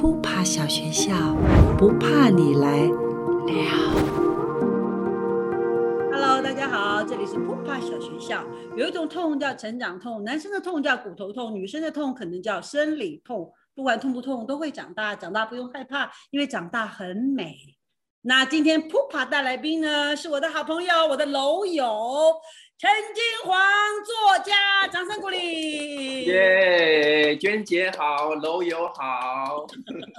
扑爬小学校，不怕你来了。Hello，大家好，这里是扑爬小学校。有一种痛叫成长痛，男生的痛叫骨头痛，女生的痛可能叫生理痛。不管痛不痛，都会长大，长大不用害怕，因为长大很美。那今天扑爬大来宾呢，是我的好朋友，我的楼友。陈金黄作家，掌声鼓励！耶，娟姐好，楼友好，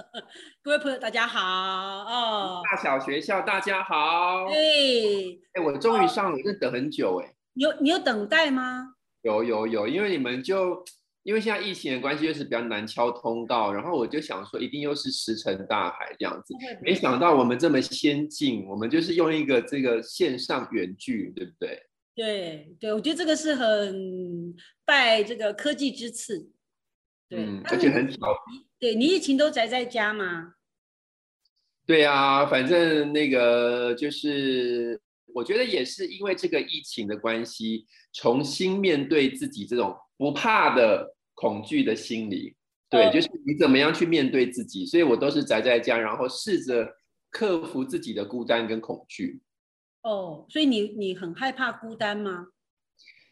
各位朋友大家好哦。大小学校大家好。哎哎，我终于上了，我等很久哎。有你有等待吗？有有有，因为你们就因为现在疫情的关系，就是比较难敲通道，然后我就想说，一定又是石沉大海这样子。没想到我们这么先进，我们就是用一个这个线上远距，对不对？对对，我觉得这个是很拜这个科技之赐，对，而且很巧。对你疫情都宅在家吗？对啊，反正那个就是，我觉得也是因为这个疫情的关系，重新面对自己这种不怕的恐惧的心理。对，就是你怎么样去面对自己，所以我都是宅在家，然后试着克服自己的孤单跟恐惧。哦，所以你你很害怕孤单吗？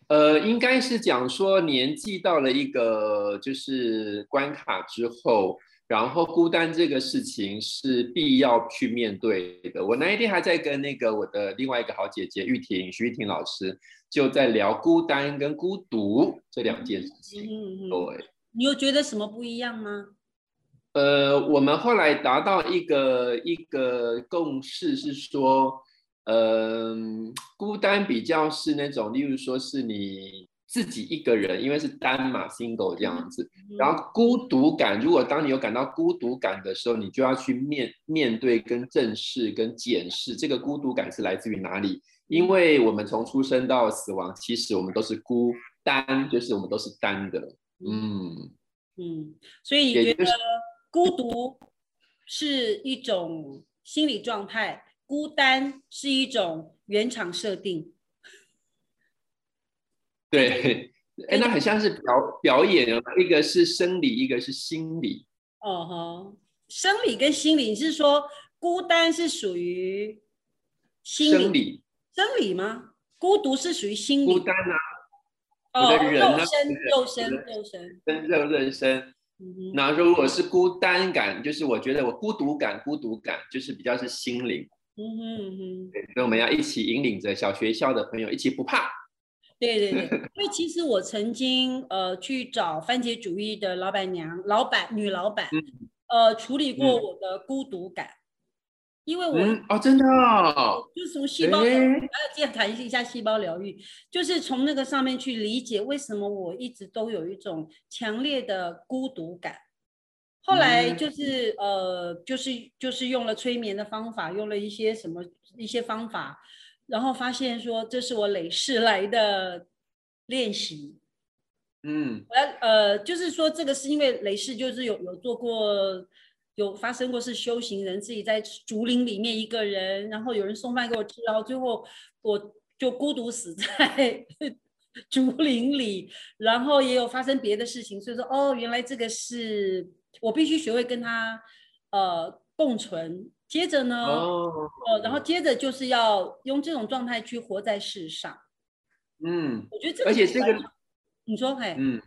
呃，应该是讲说年纪到了一个就是关卡之后，然后孤单这个事情是必要去面对的。我那一天还在跟那个我的另外一个好姐姐玉婷徐玉婷老师就在聊孤单跟孤独这两件事情。嗯嗯。对，你有觉得什么不一样吗？呃，我们后来达到一个一个共识是说。嗯，孤单比较是那种，例如说是你自己一个人，因为是单嘛，single 这样子。然后孤独感，如果当你有感到孤独感的时候，你就要去面面对、跟正视、跟检视这个孤独感是来自于哪里。因为我们从出生到死亡，其实我们都是孤单，就是我们都是单的。嗯嗯，所以你觉得孤独是一种心理状态？孤单是一种原厂设定，对，哎，那很像是表表演啊，一个是生理，一个是心理。哦吼，生理跟心理，你是说孤单是属于心理？生理吗？孤独是属于心理？孤单啊，哦，肉身，肉身，肉身，身肉肉身。那如果是孤单感，就是我觉得我孤独感，孤独感就是比较是心灵。嗯哼哼，所以我们要一起引领着小学校的朋友一起不怕。对对对，因为其实我曾经呃去找番茄主义的老板娘、老板女老板，呃处理过我的孤独感，因为我哦真的，就是从细胞疗愈，还要再谈一下细胞疗愈，就是从那个上面去理解为什么我一直都有一种强烈的孤独感。后来就是呃，就是就是用了催眠的方法，用了一些什么一些方法，然后发现说这是我累世来的练习。嗯，我要呃，就是说这个是因为累世就是有有做过，有发生过是修行人自己在竹林里面一个人，然后有人送饭给我吃，然后最后我就孤独死在 竹林里，然后也有发生别的事情，所以说哦，原来这个是。我必须学会跟他呃共存，接着呢，呃，然后接着就是要用这种状态去活在世上。嗯，我觉得这个，而且这个，你说，嘿，嗯，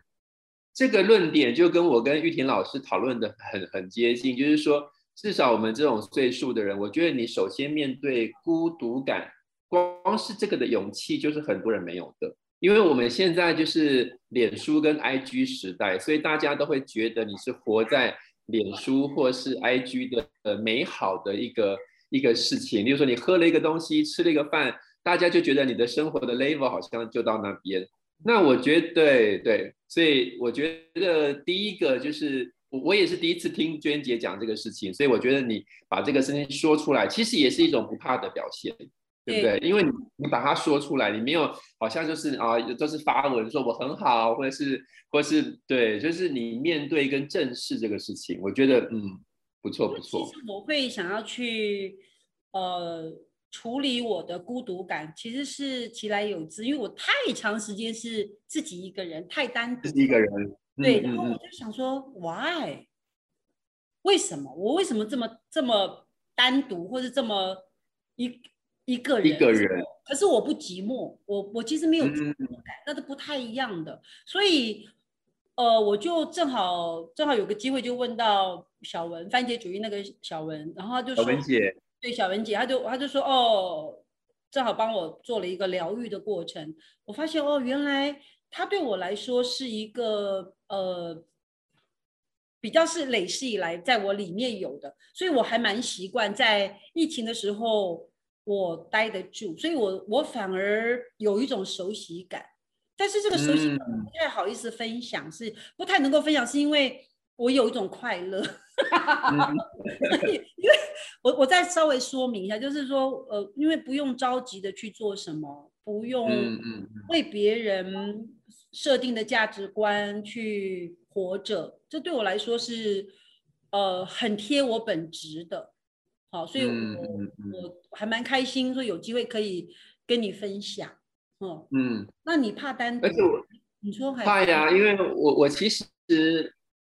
这个论点就跟我跟玉婷老师讨论的很很接近，就是说，至少我们这种岁数的人，我觉得你首先面对孤独感，光是这个的勇气，就是很多人没有的。因为我们现在就是脸书跟 IG 时代，所以大家都会觉得你是活在脸书或是 IG 的呃美好的一个一个事情。例如说，你喝了一个东西，吃了一个饭，大家就觉得你的生活的 level 好像就到那边。那我觉得对对，所以我觉得第一个就是我我也是第一次听娟姐讲这个事情，所以我觉得你把这个事情说出来，其实也是一种不怕的表现。对不对？因为你你把它说出来，你没有好像就是啊，都是发文说我很好，或者是或者是对，就是你面对跟正视这个事情，我觉得嗯不错不错。其实我会想要去呃处理我的孤独感，其实是其来有之，因为我太长时间是自己一个人，太单自己一个人。对，然后我就想说，why？为什么我为什么这么这么单独，或者这么一一个人？一个人。可是我不寂寞，我我其实没有寂寞感，那是不太一样的。所以，呃，我就正好正好有个机会，就问到小文，番茄主义那个小文，然后他就说，小文姐，对，小文姐，他就他就说，哦，正好帮我做了一个疗愈的过程。我发现，哦，原来他对我来说是一个呃。比较是累世以来在我里面有的，所以我还蛮习惯在疫情的时候我待得住，所以我我反而有一种熟悉感。但是这个熟悉感不太好意思分享，是不太能够分享，是因为我有一种快乐。因为我我再稍微说明一下，就是说呃，因为不用着急的去做什么，不用为别人设定的价值观去。活着，这对我来说是，呃，很贴我本职的，好，所以我我还蛮开心，说有机会可以跟你分享，哦，嗯，那你怕单独？而且我，你说怕呀，因为我我其实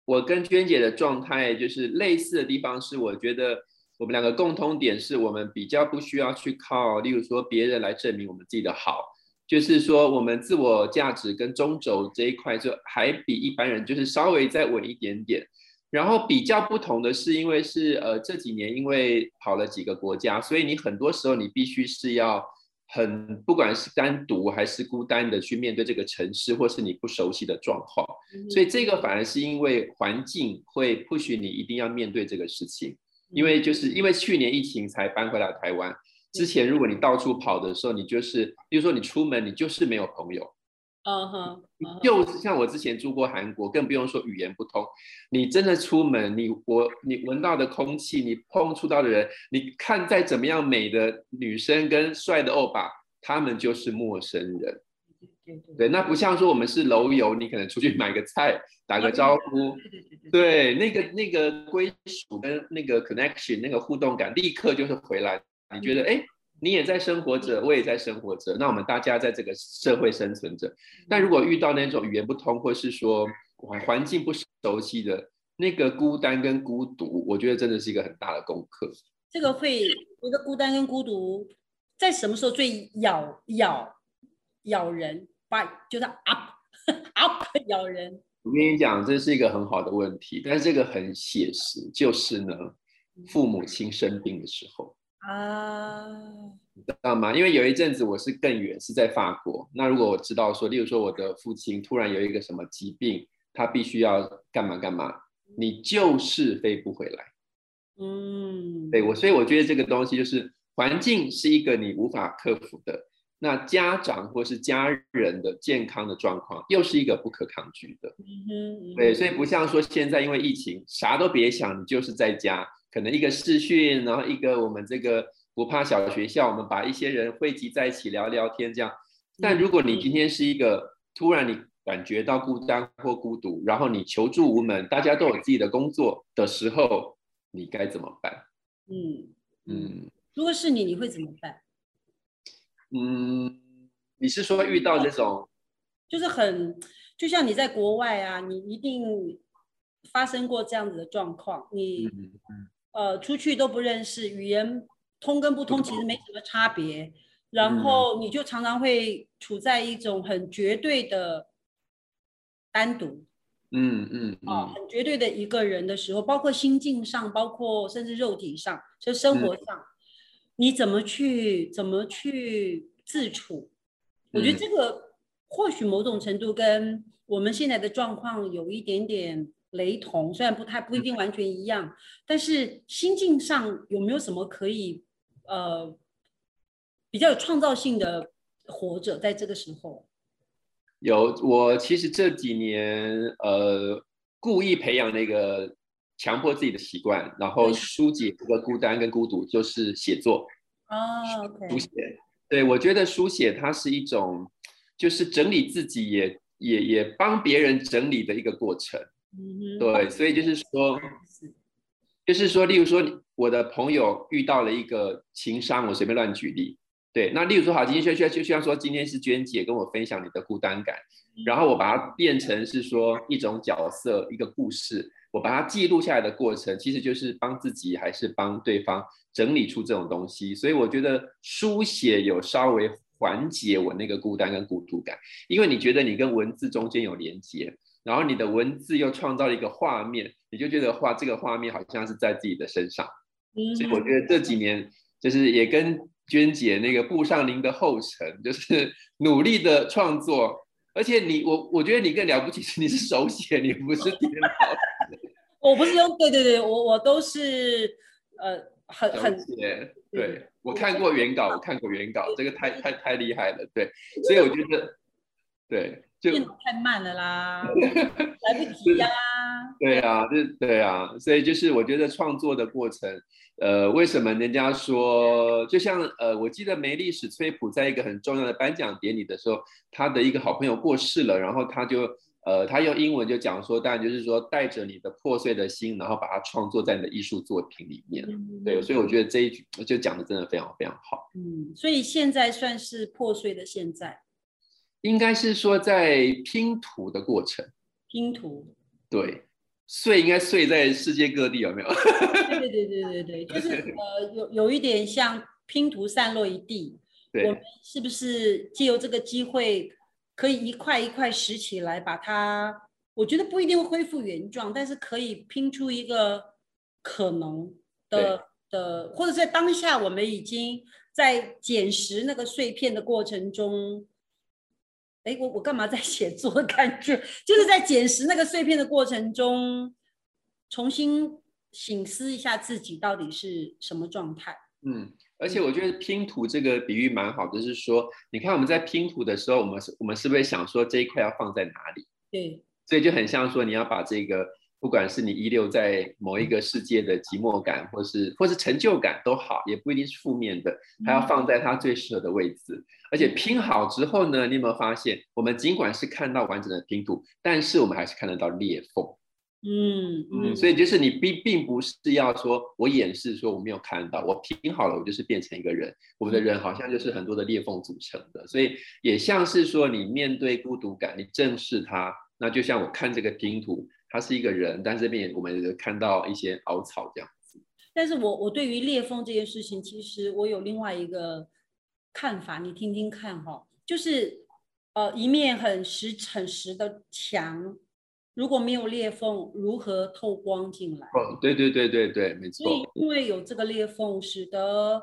我跟娟姐的状态就是类似的地方是，我觉得我们两个共通点是我们比较不需要去靠，例如说别人来证明我们自己的好。就是说，我们自我价值跟中轴这一块，就还比一般人就是稍微再稳一点点。然后比较不同的是，因为是呃这几年因为跑了几个国家，所以你很多时候你必须是要很不管是单独还是孤单的去面对这个城市，或是你不熟悉的状况。所以这个反而是因为环境会不许你一定要面对这个事情，因为就是因为去年疫情才搬回来台湾。之前如果你到处跑的时候，你就是，比如说你出门，你就是没有朋友。嗯哼，就是像我之前住过韩国，更不用说语言不通。你真的出门，你我你闻到的空气，你碰触到的人，你看再怎么样美的女生跟帅的欧巴，他们就是陌生人。对，那不像说我们是楼友，你可能出去买个菜，打个招呼。对，那个那个归属跟那个 connection，那个互动感，立刻就是回来。你觉得哎，你也在生活着，我也在生活着，那我们大家在这个社会生存着。但如果遇到那种语言不通，或是说环境不熟悉的那个孤单跟孤独，我觉得真的是一个很大的功课。这个会，我的孤单跟孤独在什么时候最咬咬咬人？把就是 up up 咬人。我跟你讲，这是一个很好的问题，但是这个很写实，就是呢，父母亲生病的时候。啊，你知道吗？因为有一阵子我是更远，是在法国。那如果我知道说，例如说我的父亲突然有一个什么疾病，他必须要干嘛干嘛，你就是飞不回来。嗯，对我，所以我觉得这个东西就是环境是一个你无法克服的。那家长或是家人的健康的状况又是一个不可抗拒的。嗯对，所以不像说现在因为疫情啥都别想，你就是在家。可能一个视讯，然后一个我们这个不怕小学校，我们把一些人汇集在一起聊聊天，这样。但如果你今天是一个突然你感觉到孤单或孤独，然后你求助无门，大家都有自己的工作的时候，你该怎么办？嗯嗯，如果是你，你会怎么办？嗯，你是说遇到这种，就是很，就像你在国外啊，你一定发生过这样子的状况，你。呃，出去都不认识，语言通跟不通其实没什么差别。然后你就常常会处在一种很绝对的单独，嗯嗯啊，很绝对的一个人的时候，包括心境上，包括甚至肉体上，就生活上，你怎么去怎么去自处？我觉得这个或许某种程度跟我们现在的状况有一点点。雷同，虽然不太不一定完全一样，但是心境上有没有什么可以呃比较有创造性的活着？在这个时候，有我其实这几年呃故意培养那个强迫自己的习惯，然后疏解这个孤单跟孤独，就是写作啊，书写。对我觉得书写它是一种就是整理自己，也也也帮别人整理的一个过程。对，所以就是说，就是说，例如说，我的朋友遇到了一个情商，我随便乱举例。对，那例如说，好，今天需要就需要说，今天是娟姐跟我分享你的孤单感，然后我把它变成是说一种角色，一个故事，把它记录下来的过程，其实就是帮自己还是帮对方整理出这种东西。所以我觉得书写有稍微缓解我那个孤单跟孤独感，因为你觉得你跟文字中间有连接，然后你的文字又创造了一个画面，你就觉得画这个画面好像是在自己的身上。所以我觉得这几年就是也跟娟姐那个步上您的后尘，就是努力的创作，而且你我我觉得你更了不起是你是手写，你不是电脑。我不是用对对对，我我都是呃很很写，对我看过原稿，我看过原稿，这个太太太厉害了，对，所以我觉得对。就太慢了啦，来不及呀。对啊，就对啊，所以就是我觉得创作的过程，呃，为什么人家说，就像呃，我记得梅丽史崔普在一个很重要的颁奖典礼的时候，他的一个好朋友过世了，然后他就呃，他用英文就讲说，当然就是说带着你的破碎的心，然后把它创作在你的艺术作品里面。对，所以我觉得这一句就讲的真的非常非常好。嗯，所以现在算是破碎的现在。应该是说在拼图的过程，拼图，对，碎应该碎在世界各地，有没有？对对对对对就是呃，有有一点像拼图散落一地，我们是不是借由这个机会，可以一块一块拾起来，把它，我觉得不一定会恢复原状，但是可以拼出一个可能的的，或者在当下，我们已经在捡拾那个碎片的过程中。哎，我我干嘛在写作？感觉 就是在捡拾那个碎片的过程中，重新醒思一下自己到底是什么状态。嗯，而且我觉得拼图这个比喻蛮好的，是说，你看我们在拼图的时候，我们是，我们是不是想说这一块要放在哪里？对，所以就很像说，你要把这个。不管是你遗留在某一个世界的寂寞感，或是或是成就感都好，也不一定是负面的，还要放在它最适合的位置。而且拼好之后呢，你有没有发现，我们尽管是看到完整的拼图，但是我们还是看得到裂缝。嗯嗯，所以就是你并并不是要说我掩饰说我没有看到，我拼好了，我就是变成一个人。我们的人好像就是很多的裂缝组成的，所以也像是说你面对孤独感，你正视它，那就像我看这个拼图。他是一个人，但这边我们看到一些凹槽这样子。但是我我对于裂缝这件事情，其实我有另外一个看法，你听听看哈。就是呃，一面很实很实的墙，如果没有裂缝，如何透光进来？哦，对对对对对，没错。所以因为有这个裂缝，使得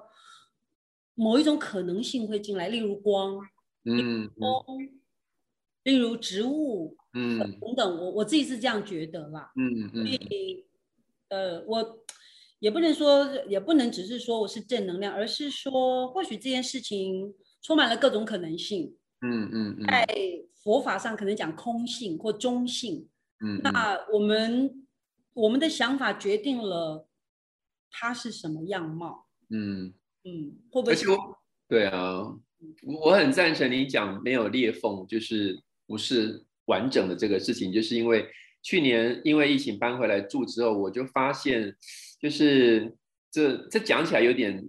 某一种可能性会进来，例如光，嗯，风，例如植物。嗯，等等，我我自己是这样觉得啦。嗯嗯。所以，呃，我也不能说，也不能只是说我是正能量，而是说，或许这件事情充满了各种可能性。嗯嗯嗯。在佛法上可能讲空性或中性。嗯。那我们我们的想法决定了它是什么样貌。嗯嗯。会不会？对啊，我很赞成你讲没有裂缝，就是不是。完整的这个事情，就是因为去年因为疫情搬回来住之后，我就发现，就是这这讲起来有点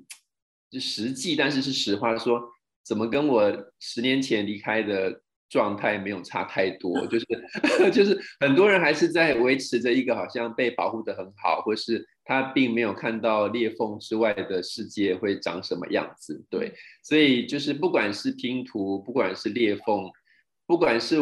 就实际，但是是实话说，怎么跟我十年前离开的状态没有差太多，就是 就是很多人还是在维持着一个好像被保护的很好，或是他并没有看到裂缝之外的世界会长什么样子。对，所以就是不管是拼图，不管是裂缝，不管是。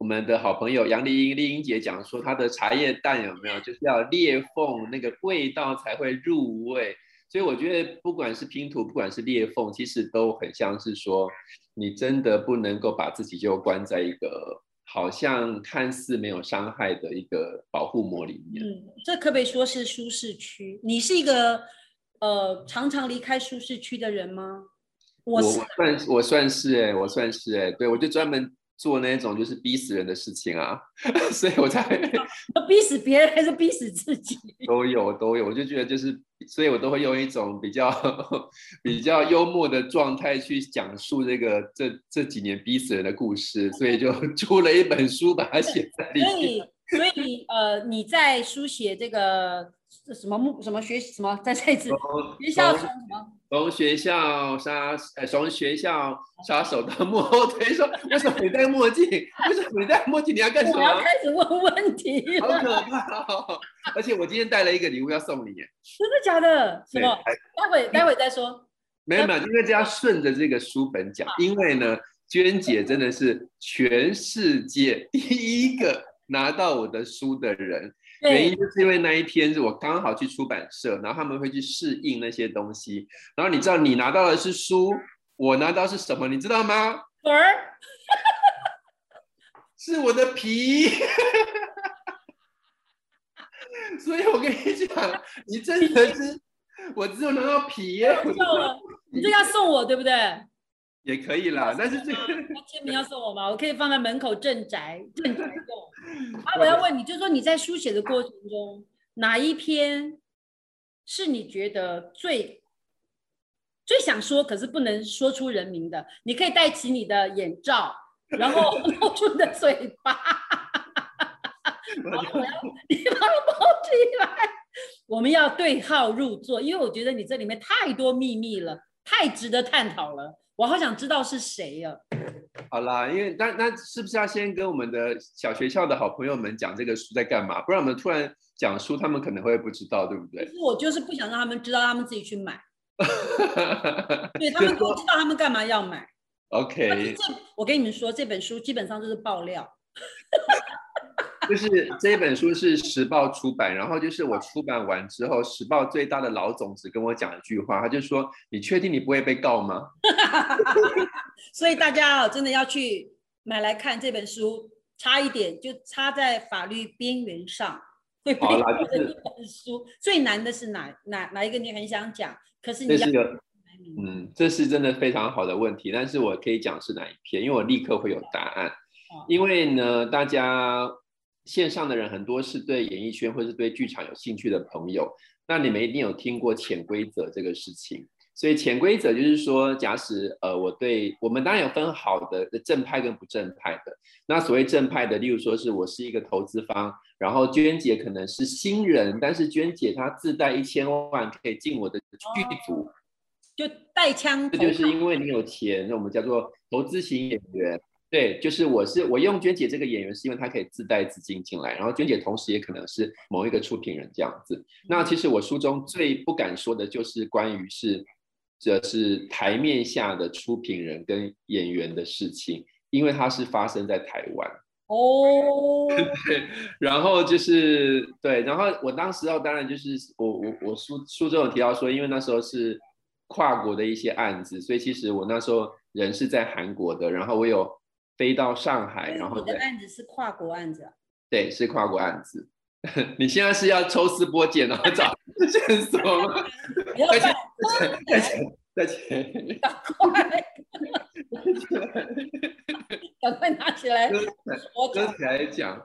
我们的好朋友杨丽英丽英姐讲说，她的茶叶蛋有没有就是要裂缝，那个味道才会入味。所以我觉得，不管是拼图，不管是裂缝，其实都很像是说，你真的不能够把自己就关在一个好像看似没有伤害的一个保护膜里面。嗯，这可不可以说是舒适区？你是一个呃常常离开舒适区的人吗？我算我算是哎，我算是哎，对我就专门。做那种就是逼死人的事情啊，所以我才逼死别人还是逼死自己都有都有，我就觉得就是，所以我都会用一种比较 比较幽默的状态去讲述这个这这几年逼死人的故事，所以就出了一本书把它写在里面。所以所以呃，你在书写这个什么目什么学什么再再一次学校从什么从学校杀呃从学校杀手到幕后推手为什么你戴墨镜？为什么你戴墨镜？你要干什么？我要开始问问题好，可怕、哦！而且我今天带了一个礼物要送你耶，真的假的？什么？对待会待会再说。没有没有，因为这要顺着这个书本讲，因为呢，娟姐真的是全世界第一个拿到我的书的人，原因，就是因为那一天是我刚好去出版社，然后他们会去试印那些东西，然后你知道你拿到的是书，我拿到是什么，你知道吗？是我的皮。所以我跟你讲，你真的是，我只有拿到皮你这要送我对不对？也可以啦，但是这个。要签名要送我吗？我可以放在门口镇宅镇宅用。啊，我要问你，就是说你在书写的过程中，哪一篇是你觉得最最想说，可是不能说出人名的？你可以戴起你的眼罩，然后 露出你的嘴巴，然后我要你把它包起来。我们要对号入座，因为我觉得你这里面太多秘密了，太值得探讨了。我好想知道是谁呀、好啦，因为那那是不是要先跟我们的小学校的好朋友们讲这个书在干嘛？不然我们突然讲书，他们可能会不知道，对不对可？是我就是不想让他们知道，他们自己去买。对他们都知道他们干嘛要买。OK，这我跟你们说，这本书基本上就是爆料。就是这本书是时报出版，然后就是我出版完之后，时报最大的老总只跟我讲一句话，他就说：“你确定你不会被告吗 所以大家哦，真的要去买来看这本书，差一点就差在法律边缘上，会被好啦告的就是一本书。最难的是哪哪哪一个你很想讲，可是？”你要嗯，这是真的非常好的问题，但是我可以讲是哪一篇，因为我立刻会有答案哦。因为呢，大家线上的人很多是对演艺圈或是对剧场有兴趣的朋友，那你们一定有听过潜规则这个事情。所以潜规则就是说，假使呃，我对我们当然有分好的正派跟不正派的。那所谓正派的，例如说是我是一个投资方，然后娟姐可能是新人，但是娟姐她自带一千万可以进我的剧组。就带枪这就是因为你有钱，那我们叫做投资型演员。对，就是我是我用娟姐这个演员，是因为她可以自带资金进来，然后娟姐同时也可能是某一个出品人这样子。那其实我书中最不敢说的就是关于是这是台面下的出品人跟演员的事情，因为它是发生在台湾。哦，然后就是对，然后我当时候当然就是我我我书书中有提到说，因为那时候是跨国的一些案子，所以其实我那时候人是在韩国的，然后我有飞到上海，然后你的案子是跨国案子啊，对是跨国案子。你现在是要抽丝剥茧，然后找 线索吗？不要而且办，再钱再钱，赶快，赶快拿起来，我说起来讲，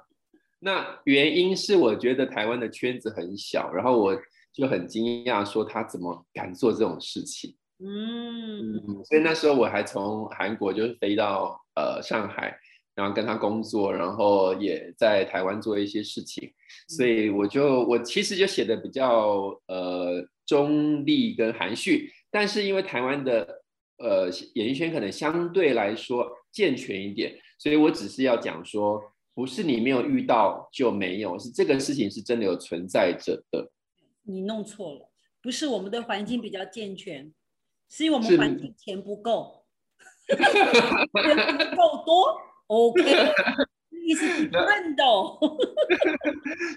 那原因是我觉得台湾的圈子很小，然后我就很惊讶，说他怎么敢做这种事情。嗯，嗯，所以那时候我还从韩国就是飞到呃上海，然后跟他工作，然后也在台湾做一些事情，所以我就我其实就写的比较呃中立跟含蓄，但是因为台湾的呃演艺圈可能相对来说健全一点，所以我只是要讲说，不是你没有遇到就没有，是这个事情是真的有存在着的。你弄错了，不是我们的环境比较健全，是因为我们环境钱不够，够多，OK，意思是认的哦，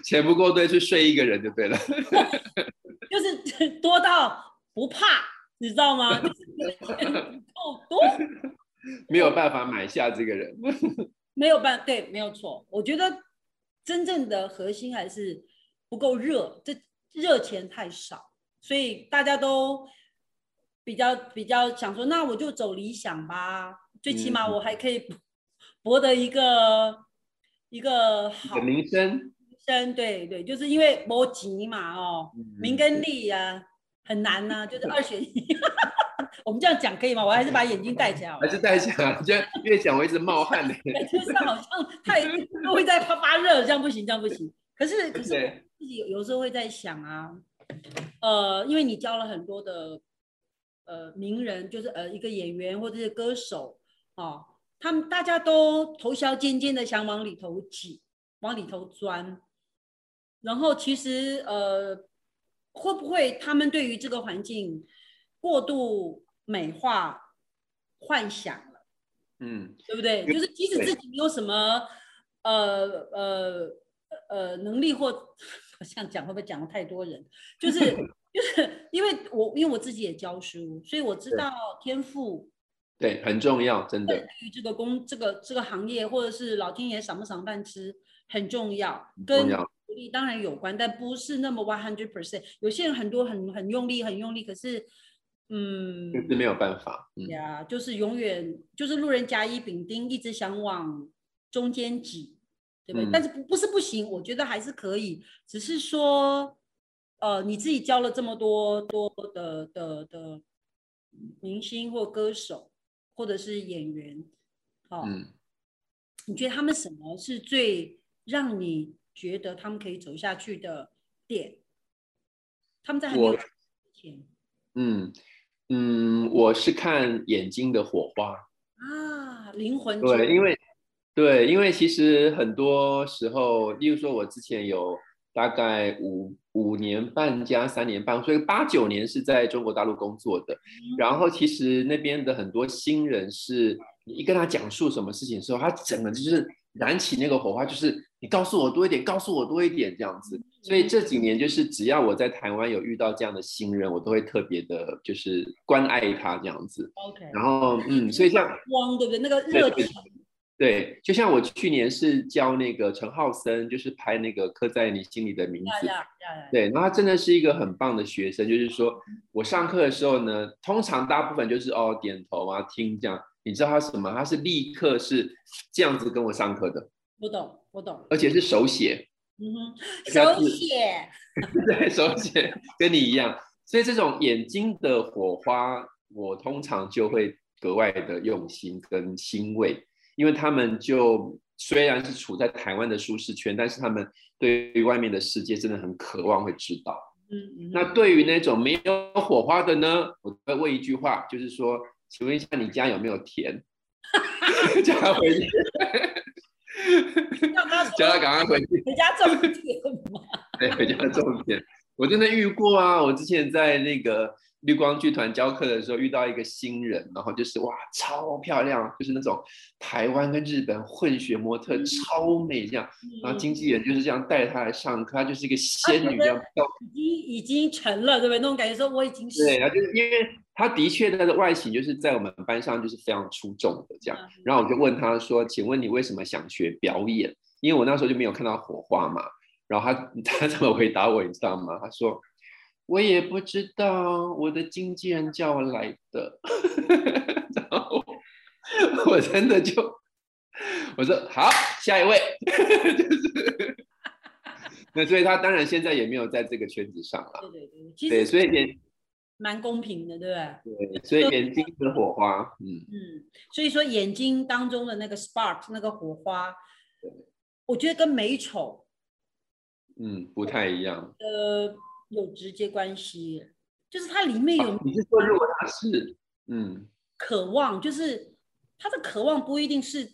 钱不够对，去睡一个人就对了。就是多到不怕，你知道吗？就是钱 不够多。没有办法买下这个人。没有办对，没有错。我觉得真正的核心还是不够热，这热钱太少，所以大家都比较比较想说，那我就走理想吧，最起码嗯我还可以博得一个一个好的名声，生。对对，就是因为没钱嘛，哦，嗯名跟利呀、很难呐、就是二选一。我们这样讲可以吗？我还是把眼睛戴起来好了还是在讲，就越讲我一直冒汗的。就是好像太都会在发发热，这样不行，这样不行。可是可是自己有时候会在想啊，呃，因为你教了很多的呃名人，就是呃一个演员或者是歌手啊，他们大家都头削尖尖的想往里头挤，往里头钻，然后其实呃会不会他们对于这个环境过度美化幻想了？嗯，对不对？就是即使自己没有什么呃呃呃能力或我这样讲会不会讲了太多人？就是就是因为我因为我自己也教书，所以我知道天赋对，很重要，真的对于这个工这个这个行业或者是老天爷赏不赏饭吃很重要，跟重要努力当然有关，但不是那么 one hundred percent。有些人很多很很用力很用力，可是嗯。就是没有办法。嗯，呀就是永远就是路人甲乙丙丁，一直想往中间挤，对不对？嗯但是不不是不行，我觉得还是可以，只是说，呃，你自己教了这么多多的的的明星或歌手，或者是演员，哦，嗯，你觉得他们什么是最让你觉得他们可以走下去的点？他们在还没有之前嗯嗯，我是看眼睛的火花。啊，灵魂对，因为对，因为其实很多时候，例如说，我之前有大概五五年半加三年半，所以八九年是在中国大陆工作的。然后其实那边的很多新人是，你一跟他讲述什么事情的时候，他整个就是燃起那个火花，就是你告诉我多一点，告诉我多一点这样子。所以这几年就是只要我在台湾有遇到这样的新人，我都会特别的，就是关爱他这样子。OK，然后嗯，所以像光对不对？那个热情，对，就像我去年是教那个陈浩森，就是拍那个刻在你心里的名字。对，然后他真的是一个很棒的学生，就是说我上课的时候呢，通常大部分就是哦点头啊听这样，你知道他什么？他是立刻是这样子跟我上课的，我懂，我懂。而且是手写，嗯哼，手写，对手写跟你一样，所以这种眼睛的火花，我通常就会格外的用心跟欣慰，因为他们就虽然是处在台湾的舒适圈，但是他们对于外面的世界真的很渴望会知道。嗯嗯。那对于那种没有火花的呢，我会问一句话，就是说，请问一下你家有没有田？叫他回去，叫他赶快回去。回家种田嘛。对，回家种田。我真的遇过啊！我之前在那个绿光剧团教课的时候，遇到一个新人，然后就是哇，超漂亮，就是那种台湾跟日本混血模特，嗯超美这样。然后经纪人就是这样带她来上课，她就是一个仙女这样飘已经已经成了，对不对？那种感觉说我已经是对，然后就是因为她的确她的外形就是在我们班上就是非常出众的这样，嗯然后我就问她说：“请问你为什么想学表演？”因为我那时候就没有看到火花嘛。然后她她 怎么回答我，你知道吗？她说：“我也不知道，我的经纪人叫我来的。”然后 我真的就我说好，下一位，就是那所以他当然现在也没有在这个圈子上了。对对对，其对，实所以眼蛮公平的，对不对？对，所以眼睛的火花，嗯，嗯，所以说眼睛当中的那个 spark 那个火花，我觉得跟美丑嗯，不太一样。呃有直接关系，就是它里面有哦你是说，如果他是，嗯渴望，就是他的渴望不一定是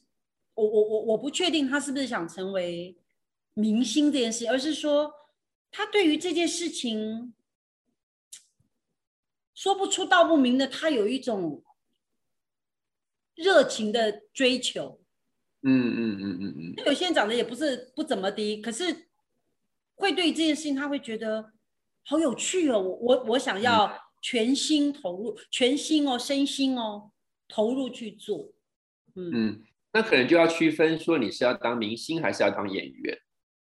我我我我不确定他是不是想成为明星这件事，而是说他对于这件事情说不出道不明的，他有一种热情的追求。嗯嗯嗯嗯嗯，有些人长得也不是不怎么的，可是会对这件事情他会觉得好有趣哦，我我我想要全心投入，全心哦，身心哦，投入去做。嗯，嗯，那可能就要区分说你是要当明星还是要当演员。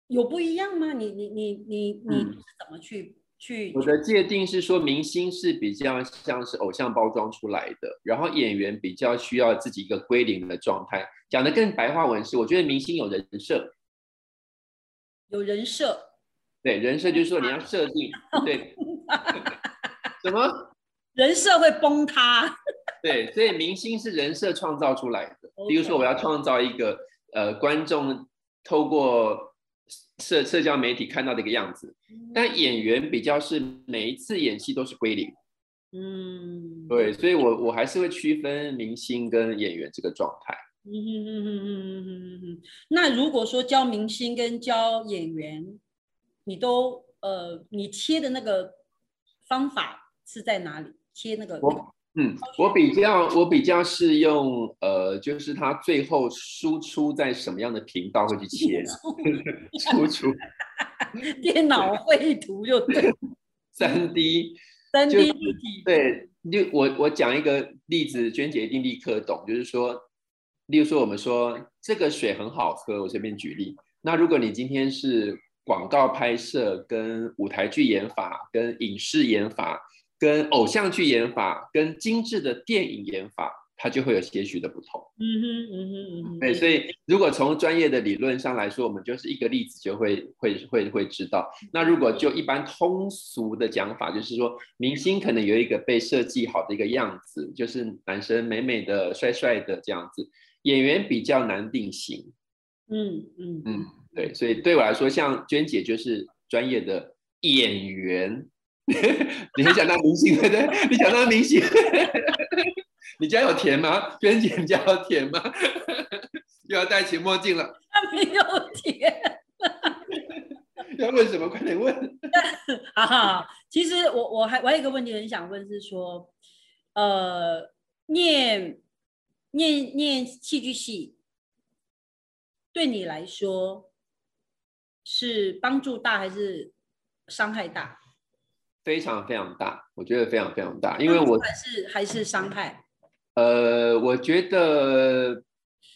有不一样吗？你你你你你怎么去去？我的界定是说，明星是比较像是偶像包装出来的，然后演员比较需要自己一个归零的状态。讲的更白话文是，我觉得明星有人设，有人设，对，人设就是说你要设定，对，什么？人设会崩塌。对，所以明星是人设创造出来的。比如说，我要创造一个呃，观众透过社社交媒体看到的一个样子，但演员比较是每一次演戏都是归零。嗯，对，所以我我还是会区分明星跟演员这个状态。嗯嗯嗯嗯嗯嗯嗯那如果说教明星跟教演员，你都呃，你切的那个方法是在哪里？切那个？我嗯，我比较我比较是用呃，就是它最后输出在什么样的频道会去切，输出 电脑绘图就对，三 D。三 D 立体对，就我我讲一个例子，娟姐一定立刻懂。就是说，例如说，我们说这个水很好喝，我随便举例。那如果你今天是广告拍摄、跟舞台剧演法、跟影视演法、跟偶像剧演法、跟精致的电影演法。它就会有些许的不同。嗯哼，嗯哼，嗯哼。对，所以如果从专业的理论上来说，我们就是一个例子就会会会会知道。那如果就一般通俗的讲法，就是说明星可能有一个被设计好的一个样子，就是男生美美的、帅帅的这样子。演员比较难定型。嗯嗯嗯，对，所以对我来说，像娟姐就是专业的演员。你很想当明星对不对？你想当明星。你家有田吗？娟姐你家有田吗？又要戴起墨镜了。没有田。要问什么？快点问。哈哈，其实我我还我还有一个问题很想问，是说，呃，念念念戏剧系，对你来说是帮助大还是伤害大？非常非常大，我觉得非常非常大，因为我还是还是伤害。呃，我觉得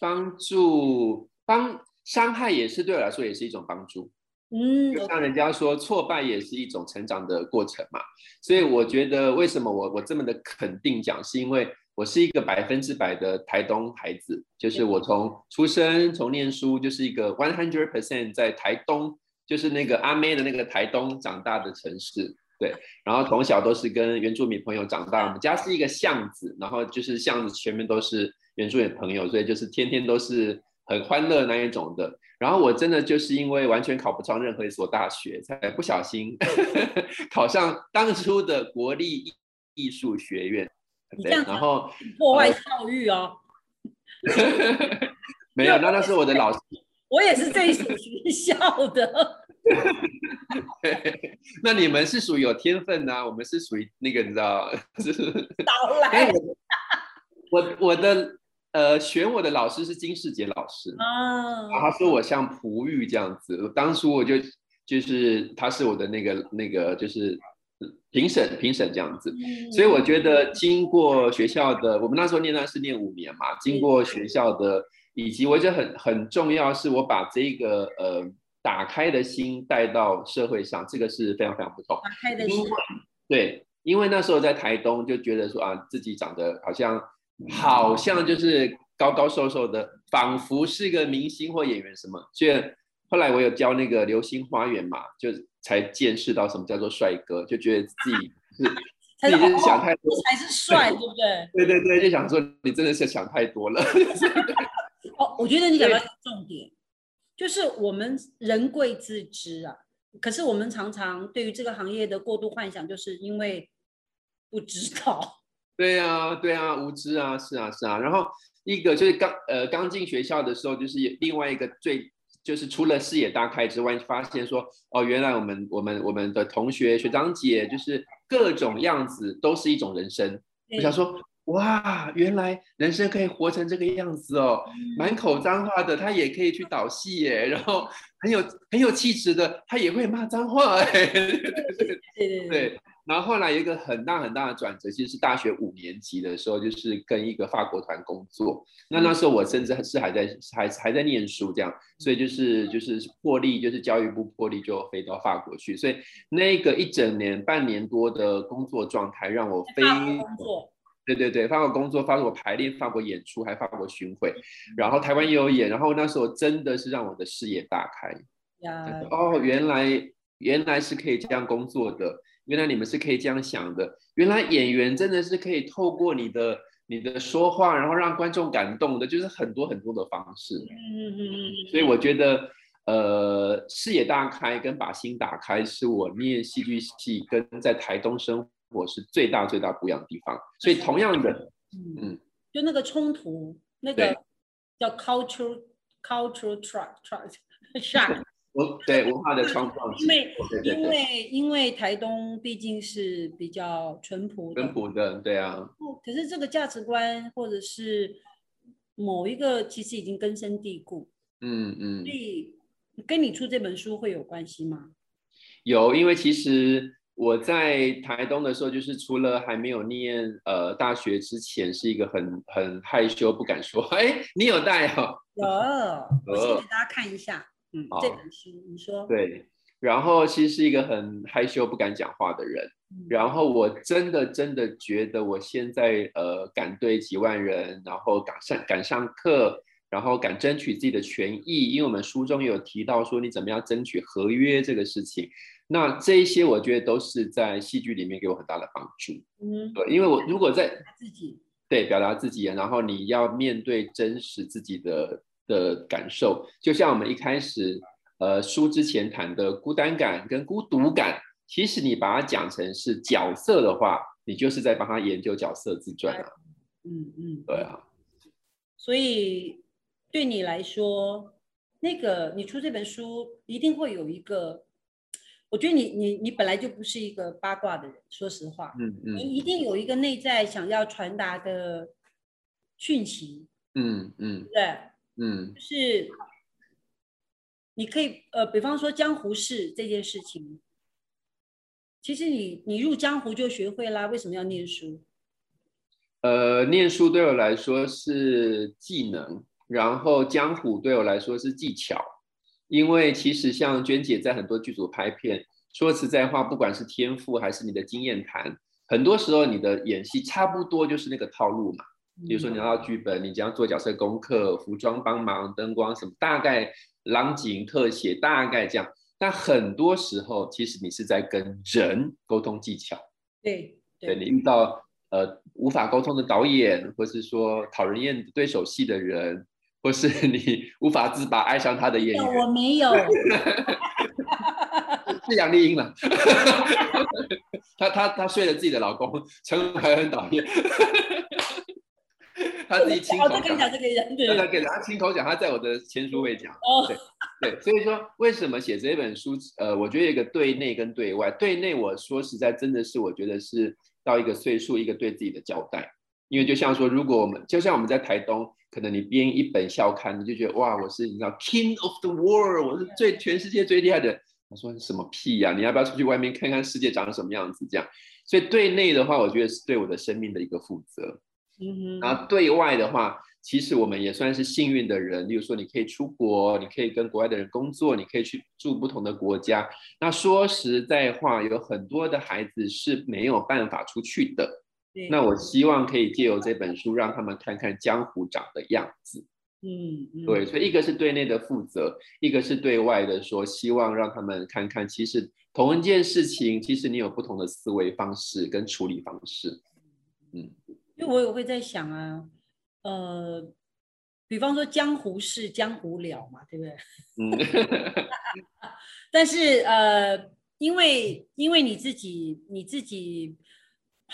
帮助帮伤害也是对我来说也是一种帮助，嗯，就像人家说挫败也是一种成长的过程嘛，所以我觉得为什么我我这么的肯定讲，是因为我是一个百分之百的台东孩子，就是我从出生从念书就是一个 one hundred percent 在台东，就是那个阿妹的那个台东长大的城市。对，然后从小都是跟原住民朋友长大。我们家是一个巷子，然后就是巷子前面都是原住民朋友，所以就是天天都是很欢乐那一种的。然后我真的就是因为完全考不上任何一所大学，才不小心 考上当初的国立艺术学院。对，然后破坏教育哦。没有，那那是我的老师。我也是这一所学校的。那你们是属于有天分呐，我们是属于那个你知道，倒来。我我的呃选我的老师是金世杰老师啊，他说我像璞玉这样子，当初我就就是他是我的那个那个就是评审评审这样子，所以我觉得经过学校的，我们那时候念那是念五年嘛，经过学校的，以及我觉得很很重要是我把这个呃。打开的心带到社会上，这个是非常非常不同。打开的心，对，因为那时候在台东就觉得说啊，自己长得好像好像就是高高瘦瘦的，仿佛是个明星或演员什么。所以后来我有教那个流星花园嘛，就才见识到什么叫做帅哥，就觉得自己 是自己是想太多才是帅，对不对？对对对，就想说你真的是想太多了。哦，我觉得你讲到重点。就是我们人贵自知啊，可是我们常常对于这个行业的过度幻想，就是因为不知道。对啊，对啊，无知啊，是啊，是啊。然后一个就是刚呃刚进学校的时候，就是另外一个最就是除了视野大开之外，发现说哦，原来我们我们我们的同学学长姐就是各种样子都是一种人生。我想说。哇，原来人生可以活成这个样子哦！满口脏话的他也可以去导戏耶，然后很有很有气质的他也会骂脏话哎。对对对。然后后来有一个很大很大的转折，其实是大学五年级的时候，就是跟一个法国团工作。那那时候我甚至是还在还还在念书这样，所以就是就是破例，就是教育部破例就飞到法国去。所以那个一整年半年多的工作状态，让我非工作。对对对，法国工作，法国排练，法国演出，还法国巡回，然后台湾也有演，然后那时候真的是让我的视野大开。哦，原来原来是可以这样工作的，原来你们是可以这样想的，原来演员真的是可以透过你的你的说话，然后让观众感动的，就是很多很多的方式。嗯嗯嗯。所以我觉得，呃，视野大开跟把心打开，是我念戏剧系跟在台东生活是最大最大不一样的地方。所以同样的，嗯，就那个冲突，那个叫 cultural cultural truck truck shock。我对文化的创造，因为因为因为台东毕竟是比较淳朴淳朴的，对啊。可是这个价值观或者是某一个，其实已经根深蒂固。嗯嗯。所以。跟你出这本书会有关系吗？有，因为其实我在台东的时候，就是除了还没有念呃大学之前，是一个很很害羞不敢说。哎，你有带哦？有，我先给大家看一下。嗯，这本书你说。对，然后其实是一个很害羞不敢讲话的人。然后我真的真的觉得，我现在呃敢对几万人，然后敢上敢上课。然后敢争取自己的权益，因为我们书中有提到说你怎么样争取合约这个事情，那这一些我觉得都是在戏剧里面给我很大的帮助。嗯，对，因为我如果在自己对表达自己，然后你要面对真实自己的的感受，就像我们一开始呃书之前谈的孤单感跟孤独感，其实你把它讲成是角色的话，你就是在帮他研究角色自传啊。嗯嗯，对啊，所以。对你来说，那个你出这本书一定会有一个，我觉得你你你本来就不是一个八卦的人，说实话，嗯嗯，你。一定有一个内在想要传达的讯息，嗯嗯，对，嗯，就是你可以呃，比方说江湖事这件事情，其实你你入江湖就学会啦，为什么要念书？呃，念书对我来说是技能。然后江湖对我来说是技巧，因为其实像娟姐在很多剧组拍片，说实在话，不管是天赋还是你的经验谈，很多时候你的演戏差不多就是那个套路嘛。比如说你要到剧本，你将做角色功课，服装帮忙、灯光什么，大概廊景特写大概这样。但很多时候，其实你是在跟人沟通技巧。对，对你遇到呃无法沟通的导演，或是说讨人厌对手戏的人。或是你无法自拔爱上他的演员，我没有，是杨丽英了。她她她睡了自己的老公陈怀恩导演，他自己亲口讲，这个人，对，他给他亲口讲，他在我的签书会讲。对对，所以说为什么写这本书？呃，我觉得一个对内跟对外，对内我说实在真的是我觉得是到一个岁数一个对自己的交代，因为就像说，如果我们就像我们在台东。可能你编一本校刊，你就觉得哇，我是你知道 king of the world，我是最全世界最厉害的。他说什么屁呀？你要不要出去外面看看世界长什么样子？这样，所以对内的话，我觉得是对我的生命的一个负责。嗯哼。然后对外的话，其实我们也算是幸运的人。例如说，你可以出国，你可以跟国外的人工作，你可以去住不同的国家。那说实在话，有很多的孩子是没有办法出去的。那我希望可以借由这本书，让他们看看江湖长的样子。嗯，对，所以一个是对内的负责，一个是对外的说，希望让他们看看，其实同一件事情，其实你有不同的思维方式跟处理方式。嗯，因为我也会在想啊，呃，比方说江湖事，江湖了嘛，对不对？嗯，但是呃，因为因为你自己你自己。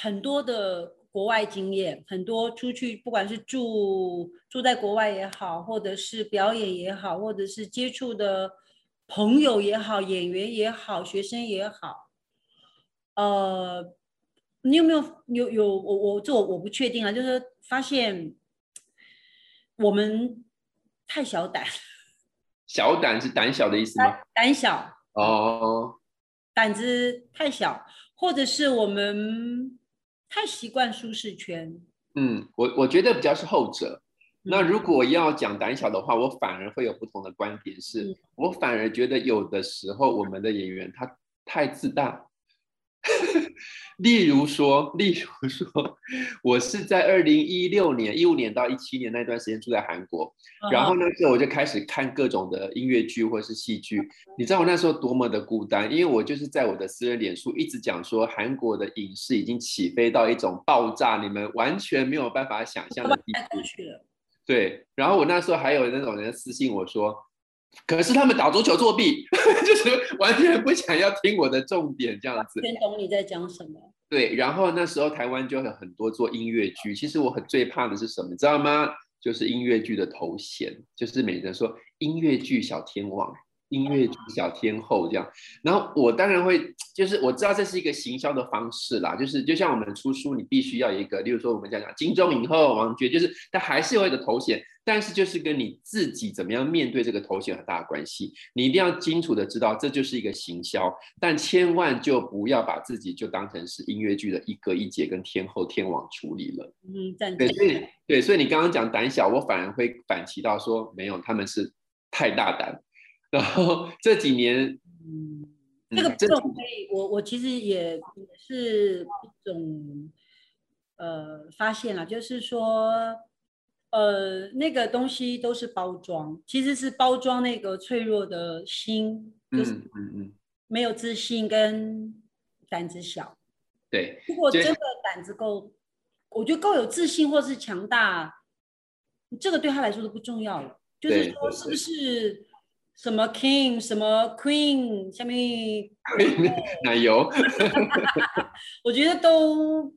很多的国外经验，很多出去，不管是住住在国外也好，或者是表演也好，或者是接触的朋友也好，演员也好，学生也好，呃，你有没有有有我我这我我不确定啊，就是发现我们太小胆，小胆是胆小的意思吗？胆小哦，胆子太小，或者是我们。太习惯舒适圈，嗯，我我觉得比较是后者。那如果要讲胆小的话，我反而会有不同的观点，是我反而觉得有的时候我们的演员他太自大。例如说，例如说，我是在二零一六年、一五年到一七年那段时间住在韩国，然后呢，时候我就开始看各种的音乐剧或者是戏剧。你知道我那时候多么的孤单，因为我就是在我的私人脸书一直讲说，韩国的影视已经起飞到一种爆炸，你们完全没有办法想象的地步。对，然后我那时候还有那种人私信我说。可是他们打足球作弊，就是完全不想要听我的重点这样子。全懂你在讲什么。对，然后那时候台湾就有很多做音乐剧，其实我很最怕的是什么，你知道吗？就是音乐剧的头衔，就是每人说音乐剧小天王。音乐剧小天后这样，然后我当然会，就是我知道这是一个行销的方式啦，就是就像我们出书，你必须要一个，例如说我们讲讲金钟影后王爵，就是它还是有一个头衔，但是就是跟你自己怎么样面对这个头衔很大的关系，你一定要清楚的知道这就是一个行销，但千万就不要把自己就当成是音乐剧的一哥一姐跟天后天王处理了。嗯，对，所以对，所以你刚刚讲胆小，我反而会反其道说没有，他们是太大胆。然后这几年，嗯，这个这种可以，我我其实也也是一种呃发现了，就是说，呃，那个东西都是包装，其实是包装那个脆弱的心，就是嗯嗯没有自信跟胆子小。对，如果真的胆子够，我觉得够有自信或是强大，这个对他来说都不重要了。就是说，是不是？什么 king 什么 queen 下面 奶油，我觉得都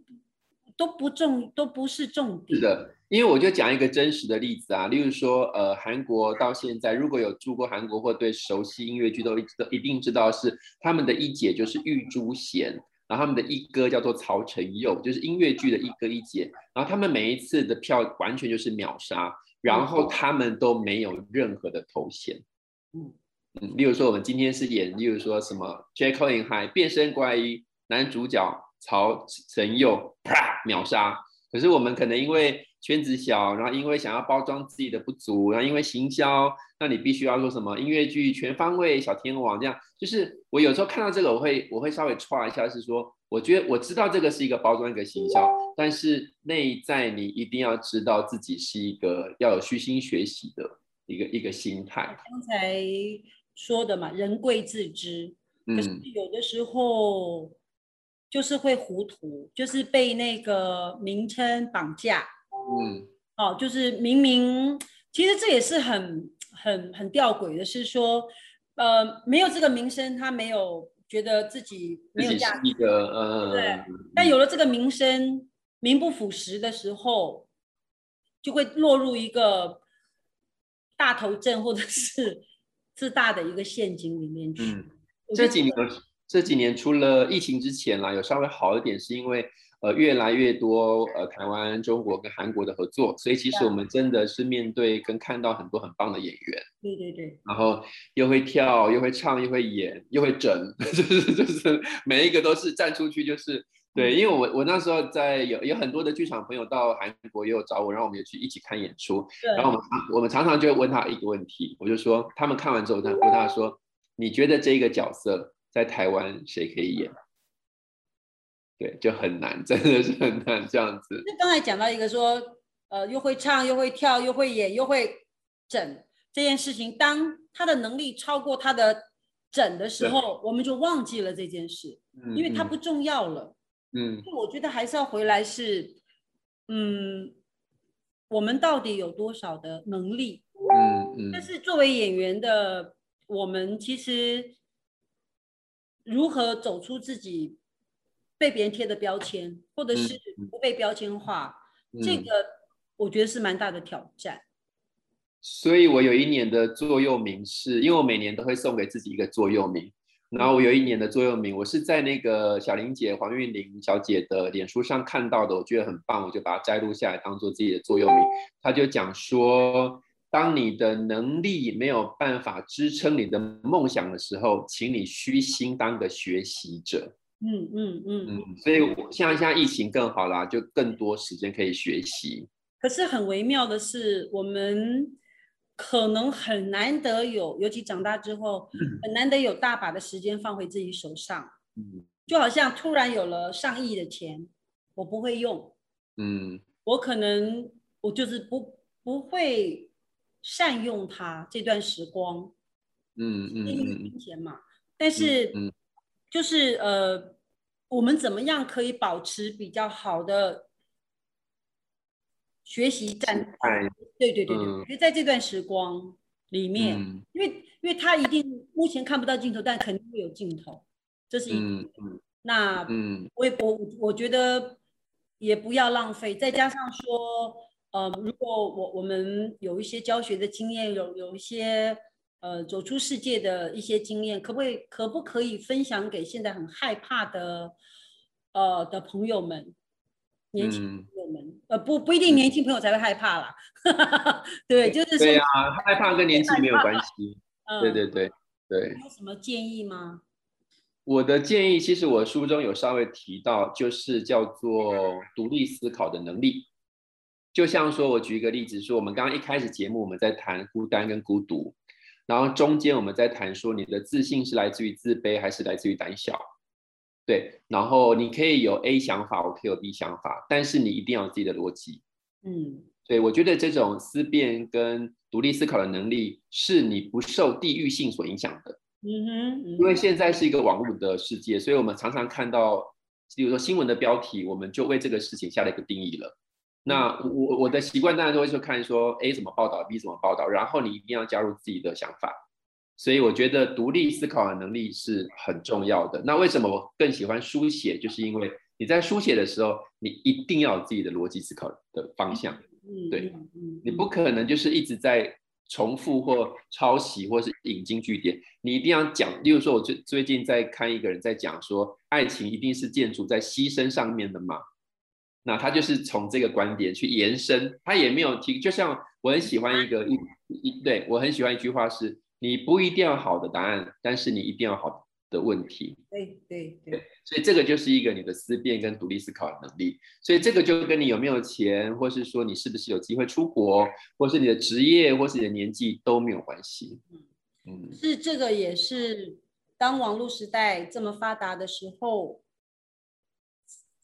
都不重，都不是重点。是的，因为我就讲一个真实的例子啊，例如说，呃，韩国到现在，如果有住过韩国或对熟悉音乐剧都都一定知道，是他们的一姐就是玉珠贤，然后他们的一哥叫做曹承佑，就是音乐剧的一哥一姐，然后他们每一次的票完全就是秒杀，然后他们都没有任何的头衔。嗯嗯，例如说我们今天是演，例如说什么《Jekyll and Hyde》变身怪医，男主角曹承佑啪秒杀。可是我们可能因为圈子小，然后因为想要包装自己的不足，然后因为行销，那你必须要说什么音乐剧全方位小天王这样。就是我有时候看到这个，我会我会稍微歘一下，是说我觉得我知道这个是一个包装一个行销，但是内在你一定要知道自己是一个要有虚心学习的。一个一个心态，刚才说的嘛，人贵自知。可是有的时候就是会糊涂，就是被那个名称绑架。嗯，哦，就是明明其实这也是很很很吊诡的，是说，呃，没有这个名声，他没有觉得自己没有价值。一个呃，对。但有了这个名声，名不副实的时候，就会落入一个。大头症或者是自大的一个陷阱里面去。嗯，这几年这几年除了疫情之前啦，有稍微好一点，是因为呃越来越多呃台湾、中国跟韩国的合作，所以其实我们真的是面对跟看到很多很棒的演员。对对对。然后又会跳，又会唱，又会演，又会整，就是 就是每一个都是站出去就是。对，因为我我那时候在有有很多的剧场朋友到韩国也有找我，然后我们也去一起看演出。然后我们我们常常就问他一个问题，我就说他们看完之后，他问他说：“你觉得这个角色在台湾谁可以演？”对，就很难，真的是很难这样子。那刚才讲到一个说，呃，又会唱，又会跳，又会演，又会整这件事情，当他的能力超过他的整的时候，我们就忘记了这件事，因为它不重要了。嗯，我觉得还是要回来是，嗯，我们到底有多少的能力？嗯嗯。但是作为演员的我们，其实如何走出自己被别人贴的标签，或者是不被标签化，这个我觉得是蛮大的挑战。所以我有一年的座右铭是，因为我每年都会送给自己一个座右铭。然后我有一年的座右铭，我是在那个小玲姐黄韵玲小姐的脸书上看到的，我觉得很棒，我就把它摘录下来当做自己的座右铭。他就讲说，当你的能力没有办法支撑你的梦想的时候，请你虚心当个学习者。嗯嗯嗯嗯。所以像现在疫情更好啦，就更多时间可以学习。可是很微妙的是，我们。可能很难得有，尤其长大之后，很难得有大把的时间放回自己手上。嗯，就好像突然有了上亿的钱，我不会用。嗯，我可能我就是不不会善用它这段时光。嗯嗯，因为金钱嘛。但是，就是呃，我们怎么样可以保持比较好的？学习站，对对对对，就在这段时光，里面，因为因为他一定目前看不到镜头，但肯定会有镜头，这是一嗯嗯。那嗯。我也我我觉得也不要浪费，再加上说，呃，如果我我们有一些教学的经验，有有一些呃走出世界的一些经验，可不可以可不可以分享给现在很害怕的呃的朋友们，年轻嗯朋友们，呃不不一定年轻朋友才会害怕啦，对，就是说，对啊，害怕跟年纪没有关系。嗯对对对对。有什么建议吗？我的建议，其实我书中有稍微提到，就是叫做独立思考的能力。就像说，我举一个例子，说我们刚刚一开始节目我们在谈孤单跟孤独，然后中间我们在谈说你的自信是来自于自卑还是来自于胆小，对，然后你可以有 A 想法，我可以有 B 想法，但是你一定要有自己的逻辑。嗯对我觉得这种思辨跟独立思考的能力，是你不受地域性所影响的。嗯哼，嗯因为现在是一个网络的世界，所以我们常常看到，比如说新闻的标题，我们就为这个事情下了一个定义了。那我我的习惯当然都会去看说 A 怎么报道，B 怎么报道，然后你一定要加入自己的想法。所以我觉得独立思考的能力是很重要的。那为什么我更喜欢书写？就是因为你在书写的时候，你一定要有自己的逻辑思考的方向。嗯对你不可能就是一直在重复或抄袭或是引经据典，你一定要讲。例如说，我最最近在看一个人在讲说，爱情一定是建筑在牺牲上面的嘛？那他就是从这个观点去延伸，他也没有提。就像我很喜欢一个一一对我很喜欢一句话是：你不一定要好的答案，但是你一定要好的问题。对对对，所以这个就是一个你的思辨跟独立思考的能力。所以这个就跟你有没有钱，或是说你是不是有机会出国，或是你的职业，或是你的年纪都没有关系。嗯是这个也是当网络时代这么发达的时候，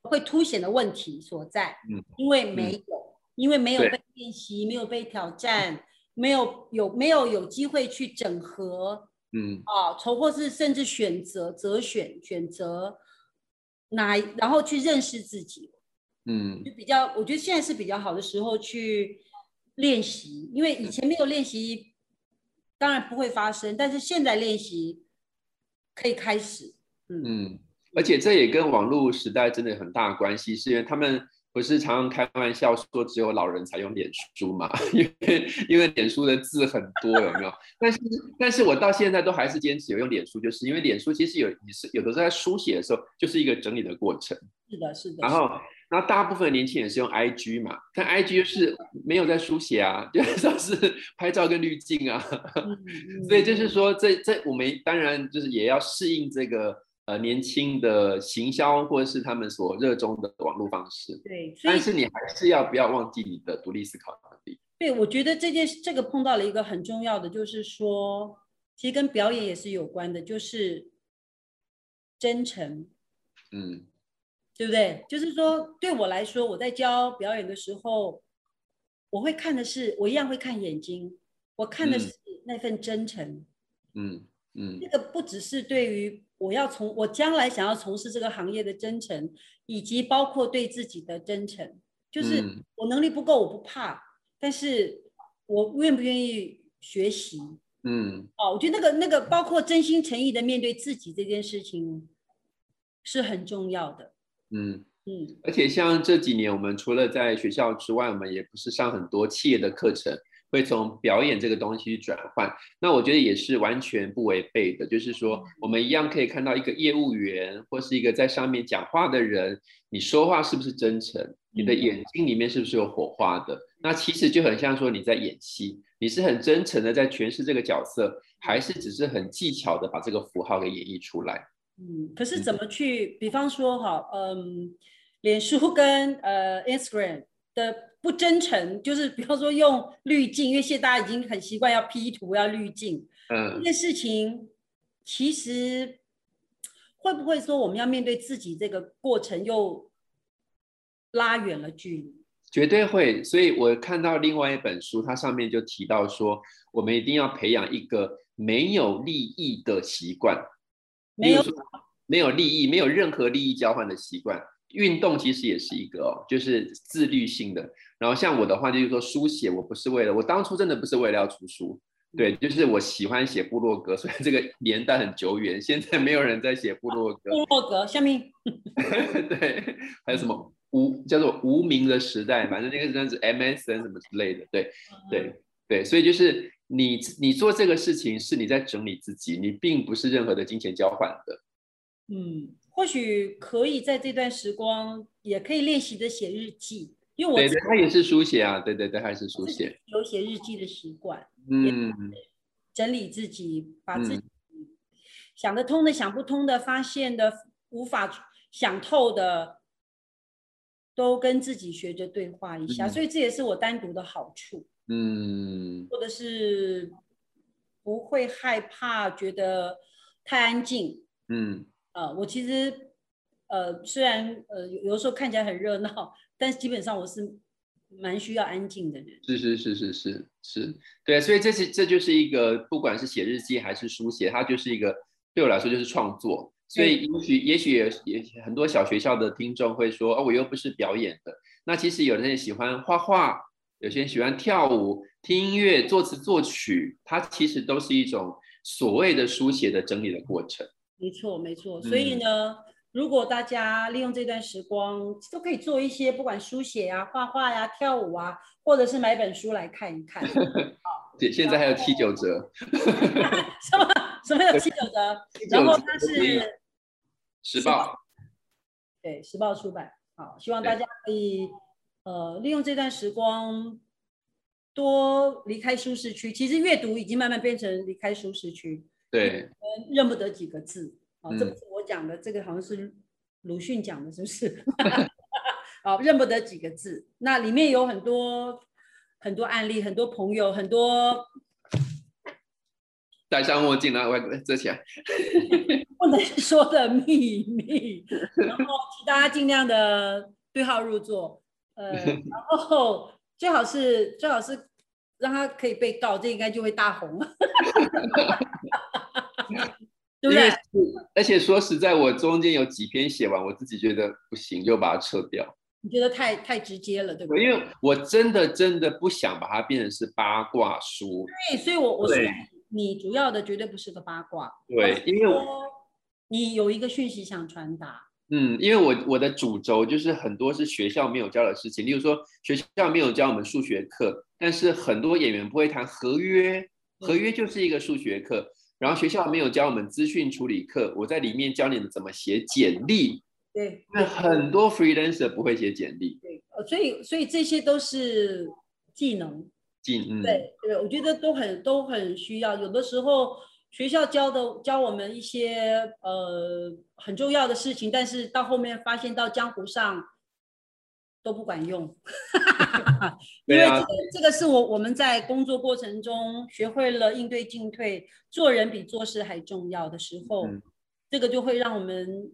会凸显的问题所在。嗯，因为没有，因为没有被练习，没有被挑战，没有有没有有机会去整合嗯啊，从或是甚至选择择选选择哪，然后去认识自己。嗯就比较，我觉得现在是比较好的时候去练习，因为以前没有练习，当然不会发生，但是现在练习可以开始。嗯嗯，而且这也跟网络时代真的有很大的关系，是因为他们不是常常开玩笑说只有老人才用脸书嘛？因为因为脸书的字很多，有没有？但是但是我到现在都还是坚持有用脸书，就是因为脸书其实有你是有的时候在书写的时候就是一个整理的过程。是的，是的。然后，然后大部分年轻人是用 IG 嘛，但 IG 就是没有在书写啊，就 是说是拍照跟滤镜啊，所以就是说，这这我们当然就是也要适应这个呃年轻的行销或者是他们所热衷的网络方式，对，所以但是你还是要不要忘记你的独立思考能力。对我觉得这件事这个碰到了一个很重要的，就是说，其实跟表演也是有关的，就是真诚。嗯对不对？就是说，对我来说，我在教表演的时候，我会看的是，我一样会看眼睛，我看的嗯是那份真诚。嗯嗯这个不只是对于我要从我将来想要从事这个行业的真诚，以及包括对自己的真诚。就是嗯我能力不够，我不怕，但是我愿不愿意学习？嗯哦，我觉得那个那个包括真心诚意的面对自己这件事情是很重要的。嗯。嗯，而且像这几年，我们除了在学校之外，我们也不是上很多企业的课程，会从表演这个东西去转换。那我觉得也是完全不违背的，就是说我们一样可以看到一个业务员或是一个在上面讲话的人，你说话是不是真诚？你的眼睛里面是不是有火花的？那其实就很像说你在演戏，你是很真诚的在诠释这个角色，还是只是很技巧的把这个符号给演绎出来？嗯，可是怎么去？比方说哈，嗯，脸书跟呃 Instagram 的不真诚，就是比方说用滤镜，因为现在大家已经很习惯要 P 图要滤镜，嗯这嗯件事情其实会不会说我们要面对自己这个过程又拉远了距离？绝对会，所以我看到另外一本书，它上面就提到说，我们一定要培养一个没有利益的习惯，没有没有利益，没有任何利益交换的习惯。运动其实也是一个哦，就是自律性的。然后像我的话，就是说书写，我不是为了，我当初真的不是为了要出书，对，就是我喜欢写部落格，所以这个年代很久远，现在没有人在写部落格。部落格下面，对，还有什么无叫做无名的时代，反正那个真的是 MSN 什么之类的，对对对，所以就是你你做这个事情是你在整理自己，你并不是任何的金钱交换的。嗯，或许可以在这段时光也可以练习着写日记，因为我对对，他也是书写啊，对对对，还是书写，有写日记的习惯。嗯，整理自己，把自己想得通的、想不通的、发现的、无法想透的，都跟自己学着对话一下。所以这也是我单独的好处。嗯，或者是不会害怕，觉得太安静。嗯，呃，我其实呃，虽然呃有有时候看起来很热闹，但是基本上我是。蛮需要安静的人，是是是是是是，对，所以这是这就是一个，不管是写日记还是书写，它就是一个对我来说就是创作。所以也许也许也也很多小学校的听众会说，哦，我又不是表演的。那其实有的人喜欢画画，有些人喜欢跳舞、听音乐、作词作曲，它其实都是一种所谓的书写的整理的过程。没错没错，所以呢。如果大家利用这段时光，都可以做一些，不管书写啊、画画呀、跳舞啊，或者是买本书来看一看。对，现在还有七九折。什么什么有七九折？然后它是时报，对，时报出版。好，希望大家可以呃利用这段时光，多离开舒适区。其实阅读已经慢慢变成离开舒适区。对，认不得几个字。啊，这不是我讲的，这个好像是鲁迅讲的，是不是？好，认不得几个字。那里面有很多很多案例，很多朋友，很多戴上墨镜了，我遮起来，不能说的秘密。然后请大家尽量的对号入座，呃，然后最好是最好是让他可以被告，这应该就会大红。对不对？而且说实在，我中间有几篇写完，我自己觉得不行，就把它撤掉。你觉得太太直接了，对不对？因为我真的真的不想把它变成是八卦书。对，所以我我说你主要的绝对不是个八卦。对，因为你有一个讯息想传达。嗯，因为我我的主轴就是很多是学校没有教的事情，例如说学校没有教我们数学课，但是很多演员不会谈合约，合约就是一个数学课。然后学校没有教我们资讯处理课，我在里面教你们怎么写简历。对，因为很多 freelancer 不会写简历。对，呃，所以所以这些都是技能。技嗯，对对，我觉得都很都很需要。有的时候学校教的教我们一些呃很重要的事情，但是到后面发现到江湖上。都不管用，因为这个这个是我我们在工作过程中学会了应对进退，做人比做事还重要的时候，这个就会让我们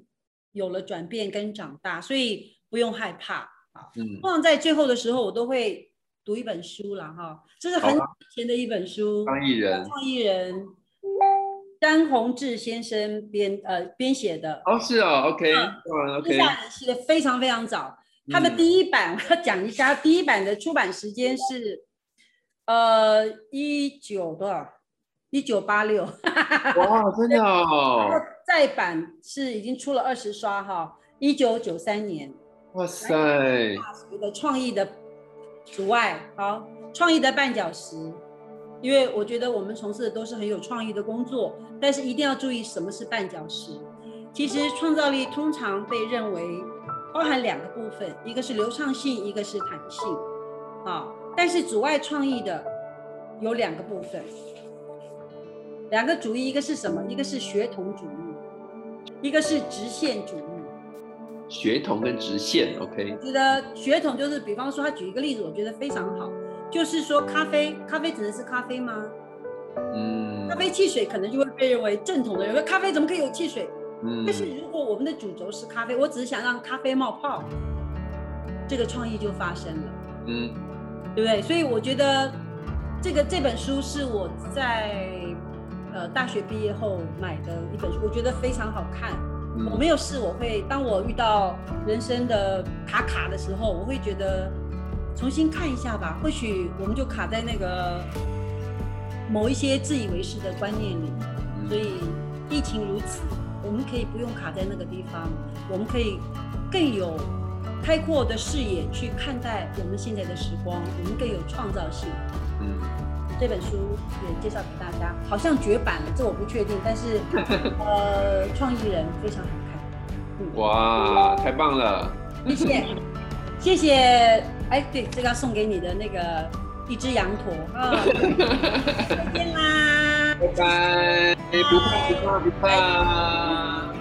有了转变跟长大，所以不用害怕。啊。嗯，放在最后的时候，我都会读一本书了哈，这是很以前的一本书，创意人，创意人，张宏志先生编呃编写的。哦，是哦，OK，OK，下来写的非常非常早。它的第一版我要讲一下，第一版的出版时间是，呃，一九多少？一九八六。哇，真的哦。再版是已经出了二十刷哈，一九九三年。哇塞。一个创意的阻碍，好，创意的绊脚石。因为我觉得我们从事的都是很有创意的工作，但是一定要注意什么是绊脚石。其实创造力通常被认为。包含两个部分，一个是流畅性，一个是弹性，啊，但是阻碍创意的有两个部分，两个主义，一个是什么？一个是学统主义，一个是直线主义。学统跟直线，OK。我觉得学统就是，比方说他举一个例子，我觉得非常好，就是说咖啡，咖啡只能是咖啡吗？嗯。咖啡汽水可能就会被认为正统的人说咖啡怎么可以有汽水？但是如果我们的主轴是咖啡，我只是想让咖啡冒泡，这个创意就发生了，嗯，对不对？所以我觉得这个这本书是我在呃大学毕业后买的一本书，我觉得非常好看。我没有试，我会当我遇到人生的卡卡的时候，我会觉得重新看一下吧，或许我们就卡在那个某一些自以为是的观念里。所以疫情如此，我们可以不用卡在那个地方，我们可以更有开阔的视野去看待我们现在的时光，我们更有创造性。嗯，这本书也介绍给大家，好像绝版了，这我不确定，但是 呃，创意人非常好看。哇，太棒了！谢谢，谢谢。哎，对，这个要送给你的那个一只羊驼啊。再见啦！拜拜，不怕不怕不怕。